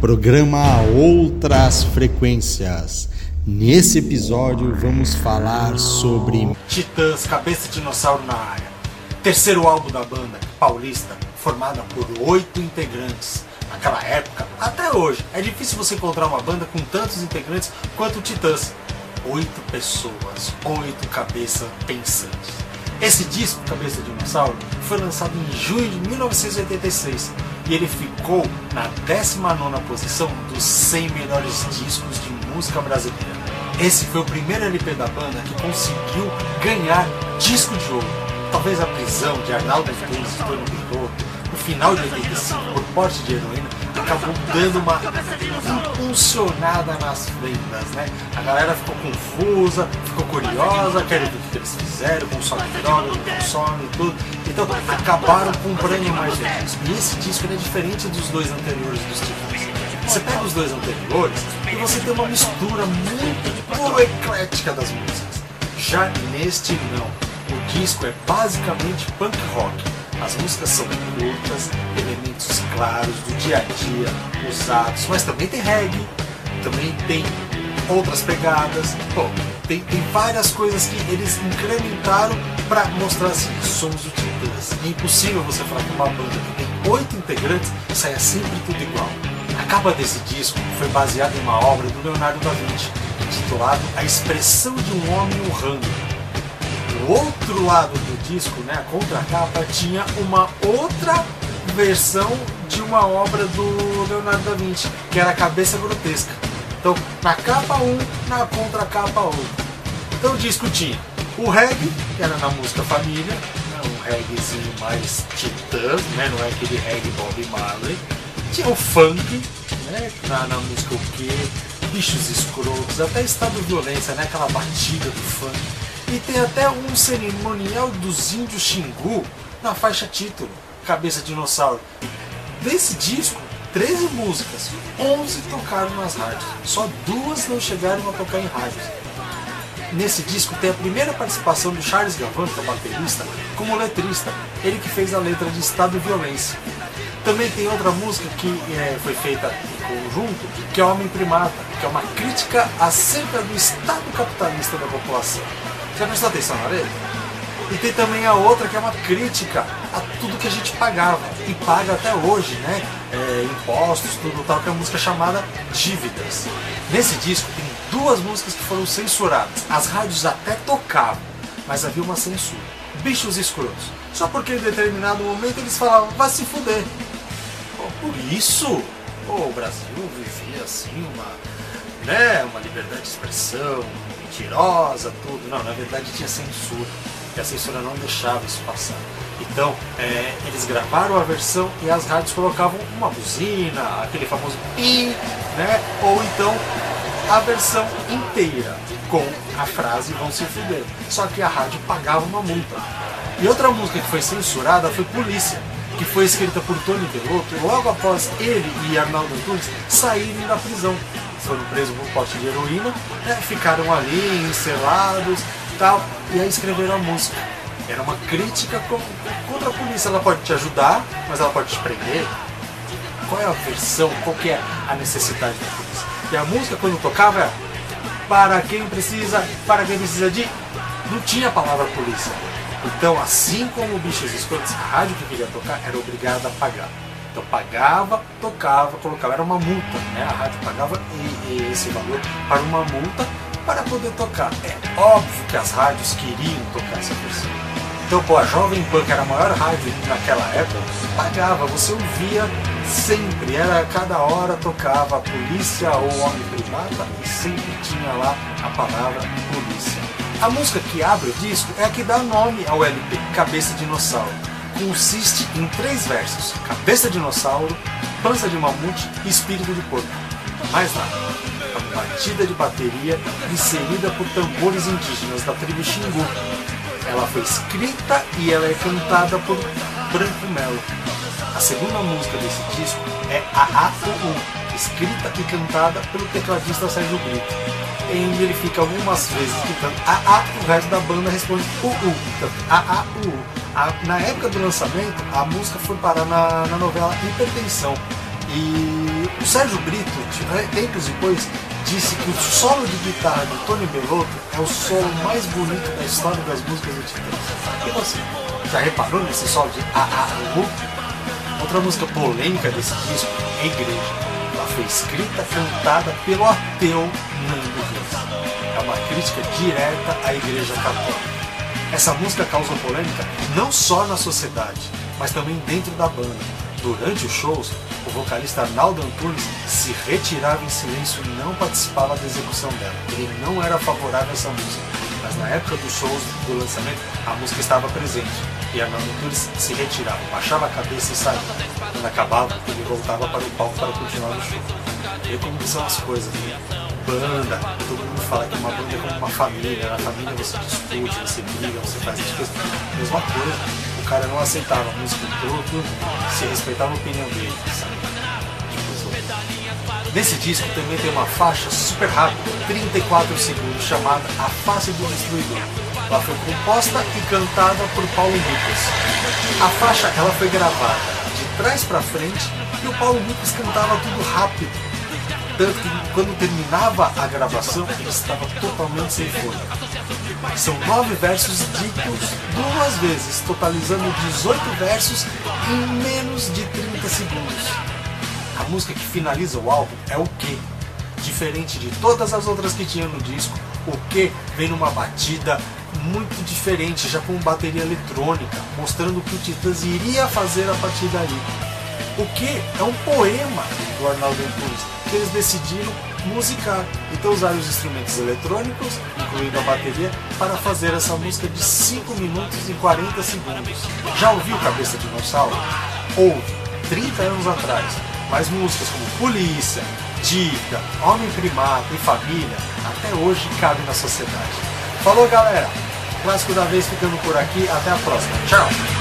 programa Outras Frequências. Nesse episódio vamos falar sobre Titãs, Cabeça de Dinossauro na área. Terceiro álbum da banda, paulista, formada por oito integrantes. Naquela época, até hoje, é difícil você encontrar uma banda com tantos integrantes quanto Titãs. Oito pessoas, oito cabeças pensantes. Esse disco, Cabeça de Dinossauro, foi lançado em junho de 1986 e ele ficou na 19 posição dos 100 melhores discos de música brasileira. Esse foi o primeiro LP da banda que conseguiu ganhar disco de ouro. Talvez a prisão de Arnaldo Antunes e Tony Pinotto no final de 85 por porte de heroína acabou dando uma impulsionada nas vendas, né? A galera ficou confusa, ficou curiosa, querendo ver o que eles fizeram, consome droga, não consome tudo. Então acabaram comprando mais discos. E esse disco é diferente dos dois anteriores dos Titãs. Você pega os dois anteriores e você tem uma mistura muito eclética das músicas. Já neste não. O disco é basicamente punk rock as músicas são curtas, elementos claros do dia a dia usados, mas também tem reggae, também tem outras pegadas. Bom, tem, tem várias coisas que eles incrementaram para mostrar assim, somos o Titãs. É impossível você falar que uma banda que tem oito integrantes saia sempre tudo igual. A capa desse disco foi baseada em uma obra do Leonardo da Vinci, intitulado A Expressão de um Homem Honrando, outro lado do disco, né, a contracapa, tinha uma outra versão de uma obra do Leonardo da Vinci, que era a Cabeça Grotesca. Então, na capa 1, na contracapa outra. Então o disco tinha o reggae, que era na música Família, né, um reggaezinho mais titã, né, não é aquele reggae Bob Marley. Tinha o funk, né, na, na música O Quê? Bichos escrotos, até estado de violência, né, aquela batida do funk. E tem até um cerimonial dos índios Xingu na faixa título, Cabeça Dinossauro. Desse disco, 13 músicas, 11 tocaram nas rádios. Só duas não chegaram a tocar em rádios. Nesse disco tem a primeira participação do Charles Gavan, que é baterista, como letrista. Ele que fez a letra de Estado de Violência. Também tem outra música que é, foi feita em conjunto, que é Homem Primata, que é uma crítica acerca do estado capitalista da população. Já prestou atenção na letra? E tem também a outra que é uma crítica a tudo que a gente pagava e paga até hoje, né? É, impostos, tudo tal, que é uma música chamada Dívidas. Nesse disco tem duas músicas que foram censuradas. As rádios até tocavam, mas havia uma censura. Bichos escrotos. Só porque em determinado momento eles falavam, vai se fuder. por isso, o Brasil vivia assim uma, né, uma liberdade de expressão, mentirosa, tudo. Não, na verdade tinha censura. E a censura não deixava isso passar. Então, é, eles gravaram a versão e as rádios colocavam uma buzina, aquele famoso pi, né? Ou então a versão inteira com a frase vão se fuder. Só que a rádio pagava uma multa. E outra música que foi censurada foi Polícia, que foi escrita por Tony Bellotto logo após ele e Arnaldo Antunes saírem da prisão foram presos por pote de heroína, né, ficaram ali encelados tal, e aí escreveram a música. Era uma crítica contra a polícia. Ela pode te ajudar, mas ela pode te prender. Qual é a versão? Qual é a necessidade da polícia? E a música, quando tocava, era para quem precisa, para quem precisa de. Não tinha a palavra polícia. Então, assim como o Bichos Escrotos, a rádio que queria tocar era obrigada a pagar. Então pagava, tocava, colocava, era uma multa, né? A rádio pagava esse valor para uma multa para poder tocar. É óbvio que as rádios queriam tocar essa versão. Então, pô, a Jovem Pan, que era a maior rádio naquela época, pagava, você ouvia sempre, era cada hora tocava polícia ou homem primata e sempre tinha lá a palavra polícia. A música que abre o disco é a que dá nome ao LP, Cabeça Dinossauro consiste em três versos: cabeça de dinossauro, pança de mamute e espírito de porco. Mais nada. A batida de bateria inserida por tambores indígenas da tribo Xingu. Ela foi escrita e ela é cantada por Branco Melo. A segunda música desse disco é A U U, escrita e cantada pelo tecladista Sérgio Brito. Em ele fica algumas vezes gritando A A, o resto da banda responde U U. Então, A A U U. A, na época do lançamento, a música foi parar na, na novela Hipertensão. E o Sérgio Brito, tempos depois, disse que o solo de guitarra do Tony Bellotto é o solo mais bonito da história das músicas do Titãs. E você, já reparou nesse solo de A A Outra música polêmica desse disco é Igreja. Ela foi escrita, cantada pelo ateu Nando Reis. É uma crítica direta à Igreja Católica. Essa música causou polêmica não só na sociedade, mas também dentro da banda. Durante os shows, o vocalista Arnaldo Antunes se retirava em silêncio e não participava da execução dela. Ele não era favorável a essa música, mas na época dos shows do lançamento, a música estava presente. E Arnaldo Antunes se retirava, baixava a cabeça e saía. Quando acabava, ele voltava para o palco para continuar o show. E como são as coisas, né? Banda, todo mundo fala que uma banda é como uma família, na família você discute, você briga, você faz as coisas. Mesma coisa o cara não aceitava a música do outro, se respeitava a opinião dele, sabe? Nesse disco também tem uma faixa super rápida, 34 segundos, chamada A Face do Destruidor. Ela foi composta e cantada por Paulo Lucas. A faixa ela foi gravada de trás para frente e o Paulo Lucas cantava tudo rápido. Tanto que quando terminava a gravação ele estava totalmente sem fôlego. São nove versos ditos duas vezes, totalizando 18 versos em menos de 30 segundos. A música que finaliza o álbum é o Que. Diferente de todas as outras que tinha no disco, o Que vem numa batida muito diferente, já com bateria eletrônica, mostrando que o Titãs iria fazer a partir dali. O Que é um poema do Arnaldo Antunes, que eles decidiram musicar. Então usaram os instrumentos eletrônicos, incluindo a bateria, para fazer essa música de 5 minutos e 40 segundos. Já ouviu Cabeça de Dinossauro? Houve, 30 anos atrás. Mas músicas como Polícia, Dica, Homem Primato e Família até hoje cabem na sociedade. Falou galera! Clássico da vez ficando por aqui, até a próxima. Tchau!